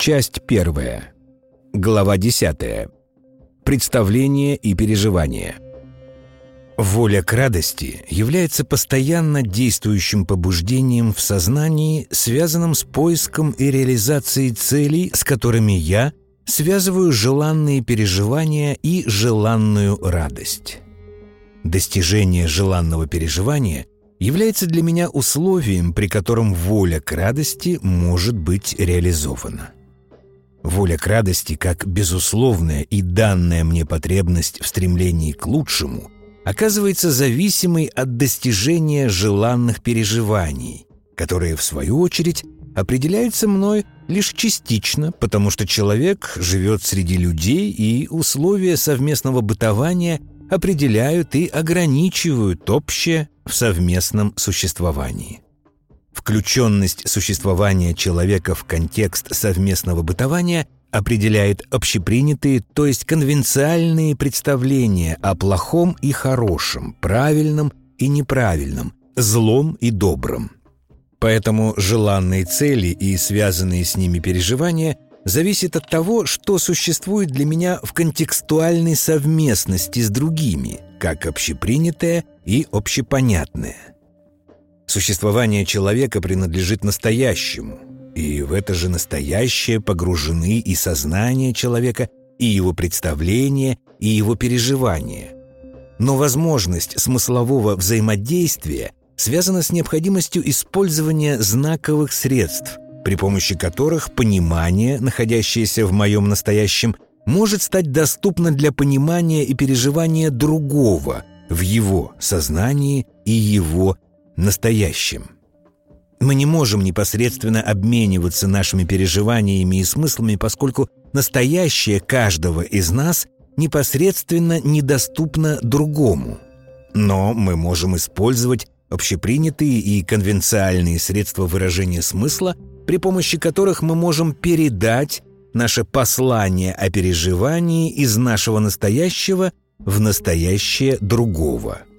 Часть первая. Глава десятая. Представление и переживание. Воля к радости является постоянно действующим побуждением в сознании, связанным с поиском и реализацией целей, с которыми я связываю желанные переживания и желанную радость. Достижение желанного переживания является для меня условием, при котором воля к радости может быть реализована. Воля к радости, как безусловная и данная мне потребность в стремлении к лучшему, оказывается зависимой от достижения желанных переживаний, которые, в свою очередь, определяются мной лишь частично, потому что человек живет среди людей, и условия совместного бытования определяют и ограничивают общее в совместном существовании. Включенность существования человека в контекст совместного бытования определяет общепринятые, то есть конвенциальные представления о плохом и хорошем, правильном и неправильном, злом и добром. Поэтому желанные цели и связанные с ними переживания зависят от того, что существует для меня в контекстуальной совместности с другими, как общепринятое и общепонятное – Существование человека принадлежит настоящему, и в это же настоящее погружены и сознание человека, и его представления, и его переживания. Но возможность смыслового взаимодействия связана с необходимостью использования знаковых средств, при помощи которых понимание, находящееся в моем настоящем, может стать доступно для понимания и переживания другого в его сознании и его настоящим. Мы не можем непосредственно обмениваться нашими переживаниями и смыслами, поскольку настоящее каждого из нас непосредственно недоступно другому. Но мы можем использовать общепринятые и конвенциальные средства выражения смысла, при помощи которых мы можем передать наше послание о переживании из нашего настоящего в настоящее другого –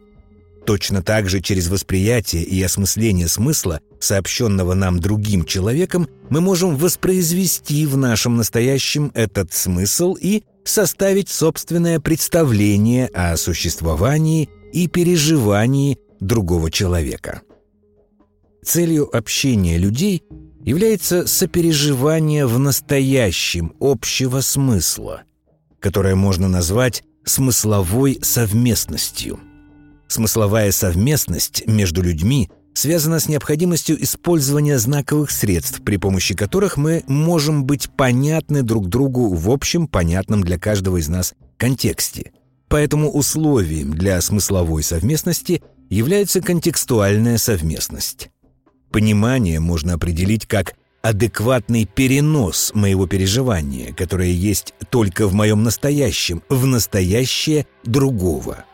Точно так же через восприятие и осмысление смысла, сообщенного нам другим человеком, мы можем воспроизвести в нашем настоящем этот смысл и составить собственное представление о существовании и переживании другого человека. Целью общения людей является сопереживание в настоящем общего смысла, которое можно назвать смысловой совместностью – Смысловая совместность между людьми связана с необходимостью использования знаковых средств, при помощи которых мы можем быть понятны друг другу в общем, понятном для каждого из нас контексте. Поэтому условием для смысловой совместности является контекстуальная совместность. Понимание можно определить как адекватный перенос моего переживания, которое есть только в моем настоящем, в настоящее другого –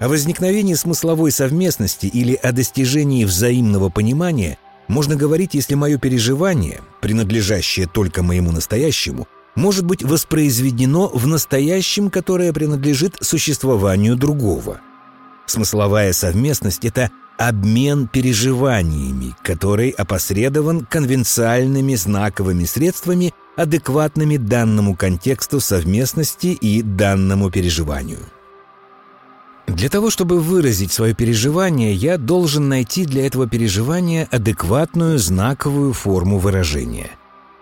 о возникновении смысловой совместности или о достижении взаимного понимания можно говорить, если мое переживание, принадлежащее только моему настоящему, может быть воспроизведено в настоящем, которое принадлежит существованию другого. Смысловая совместность – это обмен переживаниями, который опосредован конвенциальными знаковыми средствами, адекватными данному контексту совместности и данному переживанию. Для того, чтобы выразить свое переживание, я должен найти для этого переживания адекватную знаковую форму выражения.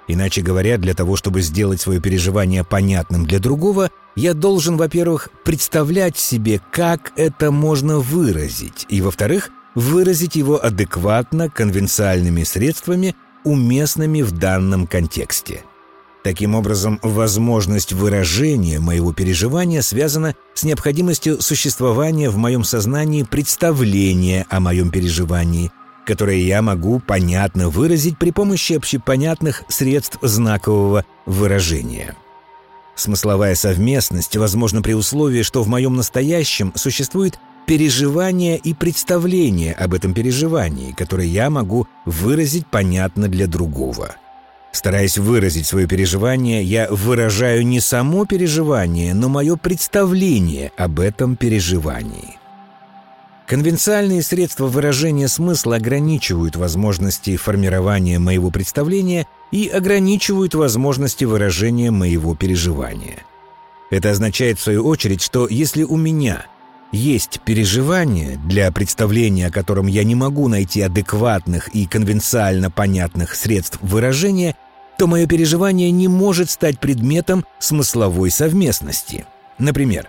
Иначе говоря, для того, чтобы сделать свое переживание понятным для другого, я должен, во-первых, представлять себе, как это можно выразить, и, во-вторых, выразить его адекватно конвенциальными средствами, уместными в данном контексте – Таким образом, возможность выражения моего переживания связана с необходимостью существования в моем сознании представления о моем переживании, которое я могу понятно выразить при помощи общепонятных средств знакового выражения. Смысловая совместность возможна при условии, что в моем настоящем существует переживание и представление об этом переживании, которое я могу выразить понятно для другого – Стараясь выразить свое переживание, я выражаю не само переживание, но мое представление об этом переживании. Конвенциальные средства выражения смысла ограничивают возможности формирования моего представления и ограничивают возможности выражения моего переживания. Это означает, в свою очередь, что если у меня есть переживание, для представления о котором я не могу найти адекватных и конвенциально понятных средств выражения, то мое переживание не может стать предметом смысловой совместности. Например,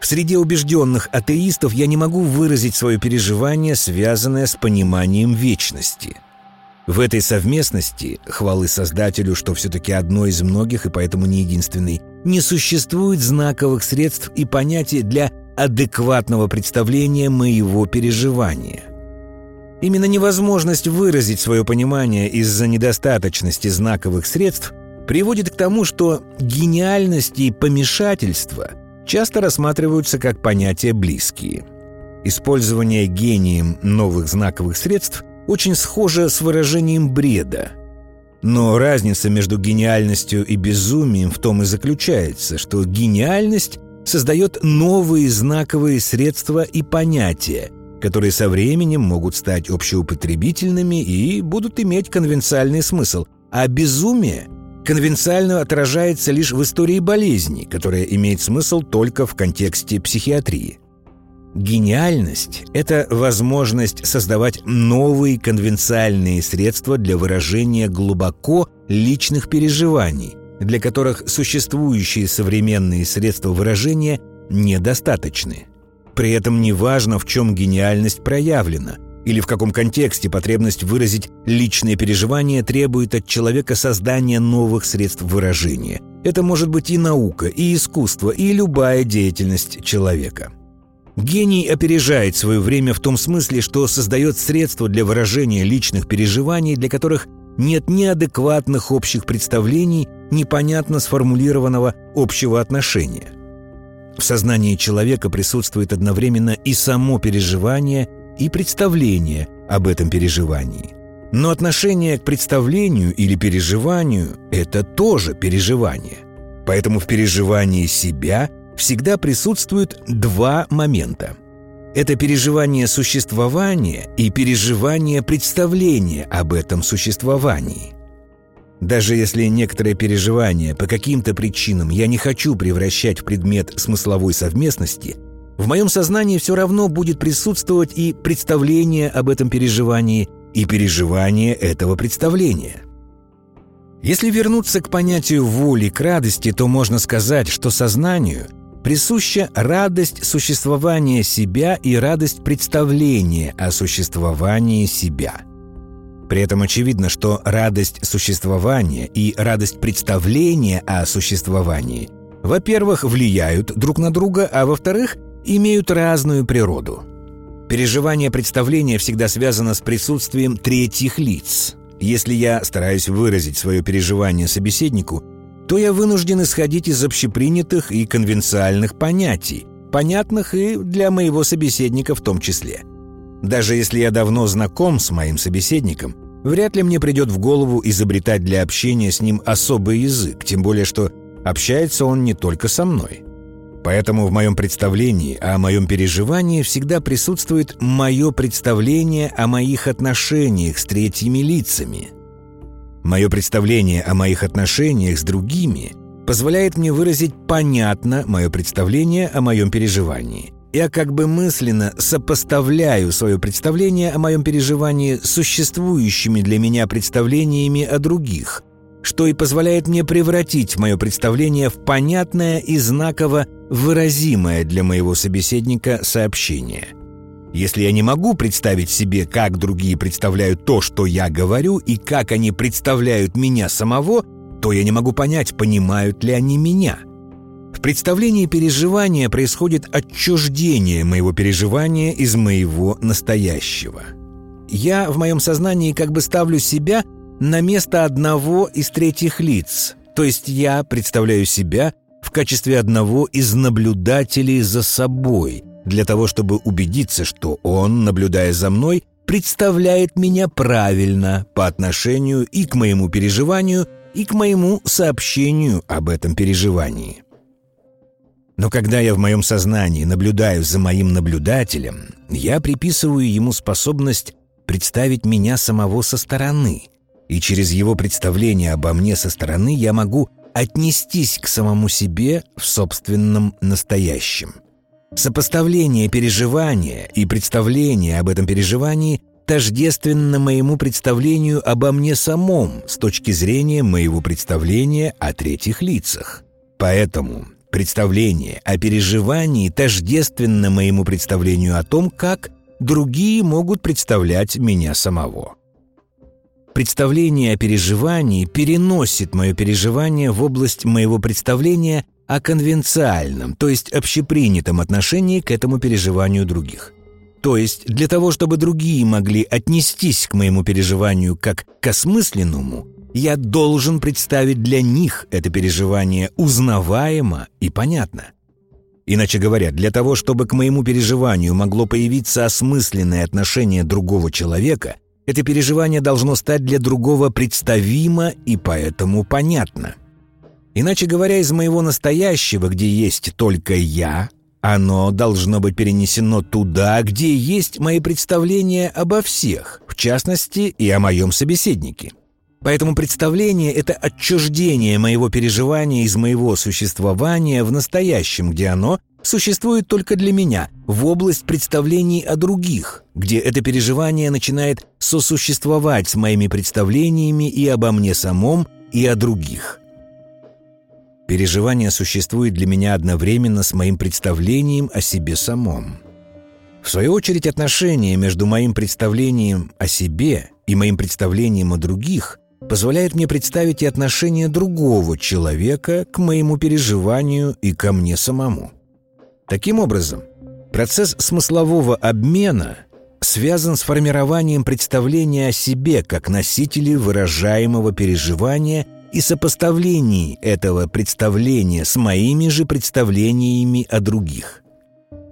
в среде убежденных атеистов я не могу выразить свое переживание, связанное с пониманием вечности. В этой совместности, хвалы Создателю, что все-таки одно из многих и поэтому не единственный, не существует знаковых средств и понятий для адекватного представления моего переживания. Именно невозможность выразить свое понимание из-за недостаточности знаковых средств приводит к тому, что гениальность и помешательство часто рассматриваются как понятия близкие. Использование гением новых знаковых средств очень схоже с выражением бреда. Но разница между гениальностью и безумием в том и заключается, что гениальность создает новые знаковые средства и понятия, которые со временем могут стать общеупотребительными и будут иметь конвенциальный смысл, а безумие конвенциально отражается лишь в истории болезни, которая имеет смысл только в контексте психиатрии. Гениальность – это возможность создавать новые конвенциальные средства для выражения глубоко личных переживаний, для которых существующие современные средства выражения недостаточны. При этом не важно, в чем гениальность проявлена, или в каком контексте потребность выразить личные переживания требует от человека создания новых средств выражения. Это может быть и наука, и искусство, и любая деятельность человека. Гений опережает свое время в том смысле, что создает средства для выражения личных переживаний, для которых нет ни адекватных общих представлений, непонятно сформулированного общего отношения. В сознании человека присутствует одновременно и само переживание, и представление об этом переживании. Но отношение к представлению или переживанию – это тоже переживание. Поэтому в переживании себя всегда присутствуют два момента – это переживание существования и переживание представления об этом существовании. Даже если некоторые переживания по каким-то причинам я не хочу превращать в предмет смысловой совместности, в моем сознании все равно будет присутствовать и представление об этом переживании, и переживание этого представления. Если вернуться к понятию воли к радости, то можно сказать, что сознанию – присуща радость существования себя и радость представления о существовании себя. При этом очевидно, что радость существования и радость представления о существовании, во-первых, влияют друг на друга, а во-вторых, имеют разную природу. Переживание представления всегда связано с присутствием третьих лиц. Если я стараюсь выразить свое переживание собеседнику, то я вынужден исходить из общепринятых и конвенциальных понятий, понятных и для моего собеседника в том числе. Даже если я давно знаком с моим собеседником, вряд ли мне придет в голову изобретать для общения с ним особый язык, тем более что общается он не только со мной. Поэтому в моем представлении о моем переживании всегда присутствует мое представление о моих отношениях с третьими лицами – Мое представление о моих отношениях с другими позволяет мне выразить понятно мое представление о моем переживании. Я как бы мысленно сопоставляю свое представление о моем переживании с существующими для меня представлениями о других, что и позволяет мне превратить мое представление в понятное и знаково выразимое для моего собеседника сообщение – если я не могу представить себе, как другие представляют то, что я говорю, и как они представляют меня самого, то я не могу понять, понимают ли они меня. Представлении переживания происходит отчуждение моего переживания из моего настоящего. Я в моем сознании как бы ставлю себя на место одного из третьих лиц, то есть я представляю себя в качестве одного из наблюдателей за собой – для того, чтобы убедиться, что он, наблюдая за мной, представляет меня правильно по отношению и к моему переживанию, и к моему сообщению об этом переживании. Но когда я в моем сознании наблюдаю за моим наблюдателем, я приписываю ему способность представить меня самого со стороны, и через его представление обо мне со стороны я могу отнестись к самому себе в собственном настоящем. Сопоставление переживания и представление об этом переживании тождественно моему представлению обо мне самом с точки зрения моего представления о третьих лицах. Поэтому представление о переживании тождественно моему представлению о том, как другие могут представлять меня самого. Представление о переживании переносит мое переживание в область моего представления о конвенциальном, то есть общепринятом отношении к этому переживанию других. То есть для того, чтобы другие могли отнестись к моему переживанию как к осмысленному, я должен представить для них это переживание узнаваемо и понятно. Иначе говоря, для того, чтобы к моему переживанию могло появиться осмысленное отношение другого человека, это переживание должно стать для другого представимо и поэтому понятно. Иначе говоря, из моего настоящего, где есть только я, оно должно быть перенесено туда, где есть мои представления обо всех, в частности и о моем собеседнике. Поэтому представление — это отчуждение моего переживания из моего существования в настоящем, где оно существует только для меня, в область представлений о других, где это переживание начинает сосуществовать с моими представлениями и обо мне самом, и о других. Переживание существует для меня одновременно с моим представлением о себе самом. В свою очередь, отношение между моим представлением о себе и моим представлением о других позволяет мне представить и отношение другого человека к моему переживанию и ко мне самому. Таким образом, процесс смыслового обмена связан с формированием представления о себе как носителе выражаемого переживания – и сопоставлении этого представления с моими же представлениями о других.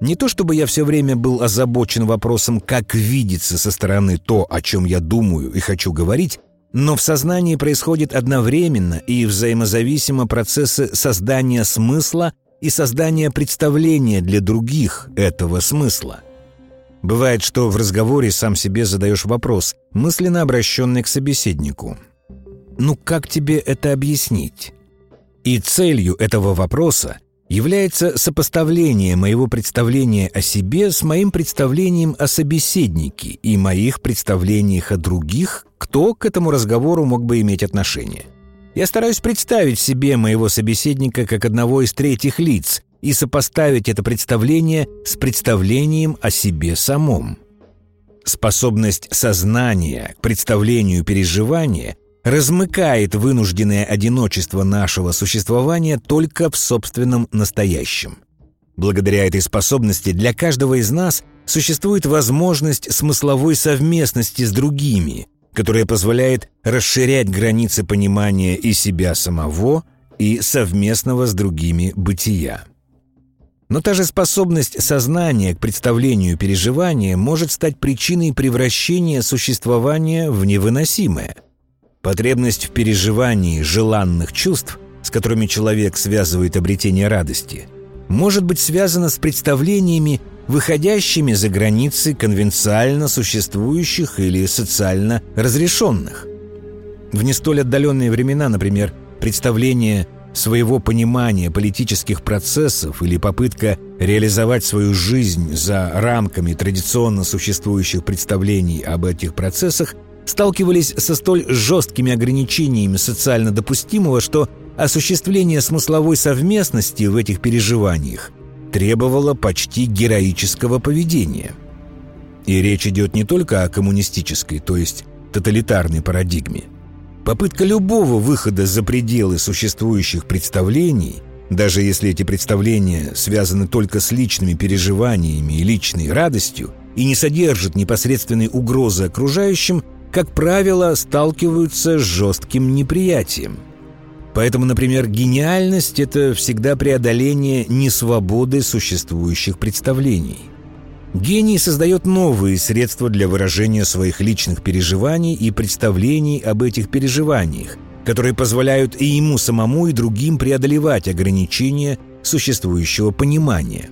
Не то чтобы я все время был озабочен вопросом, как видится со стороны то, о чем я думаю и хочу говорить, но в сознании происходит одновременно и взаимозависимо процессы создания смысла и создания представления для других этого смысла. Бывает, что в разговоре сам себе задаешь вопрос, мысленно обращенный к собеседнику – ну как тебе это объяснить? И целью этого вопроса является сопоставление моего представления о себе с моим представлением о собеседнике и моих представлениях о других, кто к этому разговору мог бы иметь отношение. Я стараюсь представить себе моего собеседника как одного из третьих лиц и сопоставить это представление с представлением о себе самом. Способность сознания к представлению переживания размыкает вынужденное одиночество нашего существования только в собственном настоящем. Благодаря этой способности для каждого из нас существует возможность смысловой совместности с другими, которая позволяет расширять границы понимания и себя самого, и совместного с другими бытия. Но та же способность сознания к представлению переживания может стать причиной превращения существования в невыносимое – Потребность в переживании желанных чувств, с которыми человек связывает обретение радости, может быть связана с представлениями, выходящими за границы конвенциально существующих или социально разрешенных. В не столь отдаленные времена, например, представление своего понимания политических процессов или попытка реализовать свою жизнь за рамками традиционно существующих представлений об этих процессах – сталкивались со столь жесткими ограничениями социально допустимого, что осуществление смысловой совместности в этих переживаниях требовало почти героического поведения. И речь идет не только о коммунистической, то есть тоталитарной парадигме. Попытка любого выхода за пределы существующих представлений, даже если эти представления связаны только с личными переживаниями и личной радостью и не содержат непосредственной угрозы окружающим, как правило, сталкиваются с жестким неприятием. Поэтому, например, гениальность – это всегда преодоление несвободы существующих представлений. Гений создает новые средства для выражения своих личных переживаний и представлений об этих переживаниях, которые позволяют и ему самому, и другим преодолевать ограничения существующего понимания.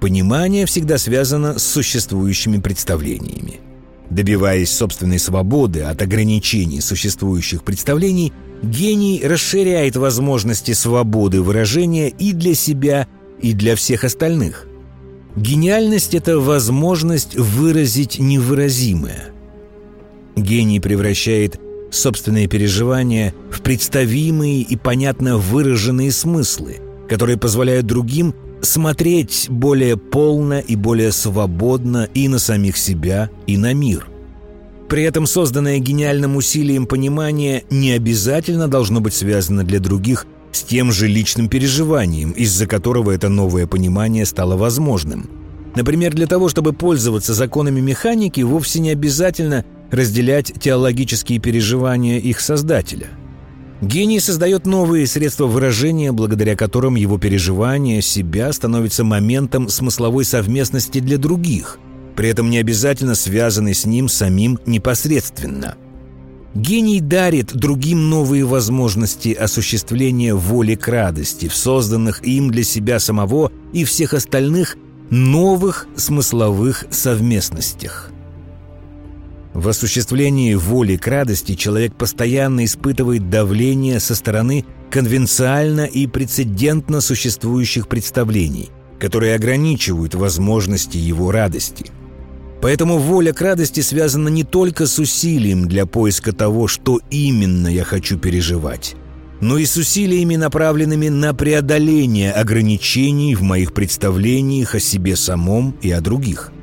Понимание всегда связано с существующими представлениями. Добиваясь собственной свободы от ограничений существующих представлений, гений расширяет возможности свободы выражения и для себя, и для всех остальных. Гениальность – это возможность выразить невыразимое. Гений превращает собственные переживания в представимые и понятно выраженные смыслы, которые позволяют другим смотреть более полно и более свободно и на самих себя, и на мир. При этом созданное гениальным усилием понимание не обязательно должно быть связано для других с тем же личным переживанием, из-за которого это новое понимание стало возможным. Например, для того, чтобы пользоваться законами механики, вовсе не обязательно разделять теологические переживания их создателя. Гений создает новые средства выражения, благодаря которым его переживание себя становится моментом смысловой совместности для других, при этом не обязательно связанный с ним самим непосредственно. Гений дарит другим новые возможности осуществления воли к радости в созданных им для себя самого и всех остальных новых смысловых совместностях – в осуществлении воли к радости человек постоянно испытывает давление со стороны конвенциально и прецедентно существующих представлений, которые ограничивают возможности его радости. Поэтому воля к радости связана не только с усилием для поиска того, что именно я хочу переживать, но и с усилиями, направленными на преодоление ограничений в моих представлениях о себе самом и о других –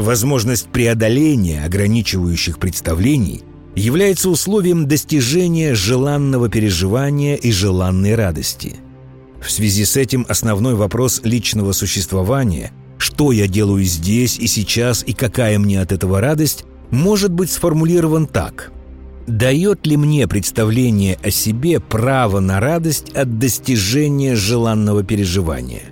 Возможность преодоления ограничивающих представлений является условием достижения желанного переживания и желанной радости. В связи с этим основной вопрос личного существования «что я делаю здесь и сейчас и какая мне от этого радость» может быть сформулирован так – дает ли мне представление о себе право на радость от достижения желанного переживания?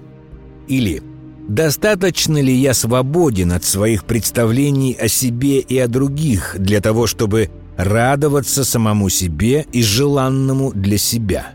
Или Достаточно ли я свободен от своих представлений о себе и о других для того, чтобы радоваться самому себе и желанному для себя?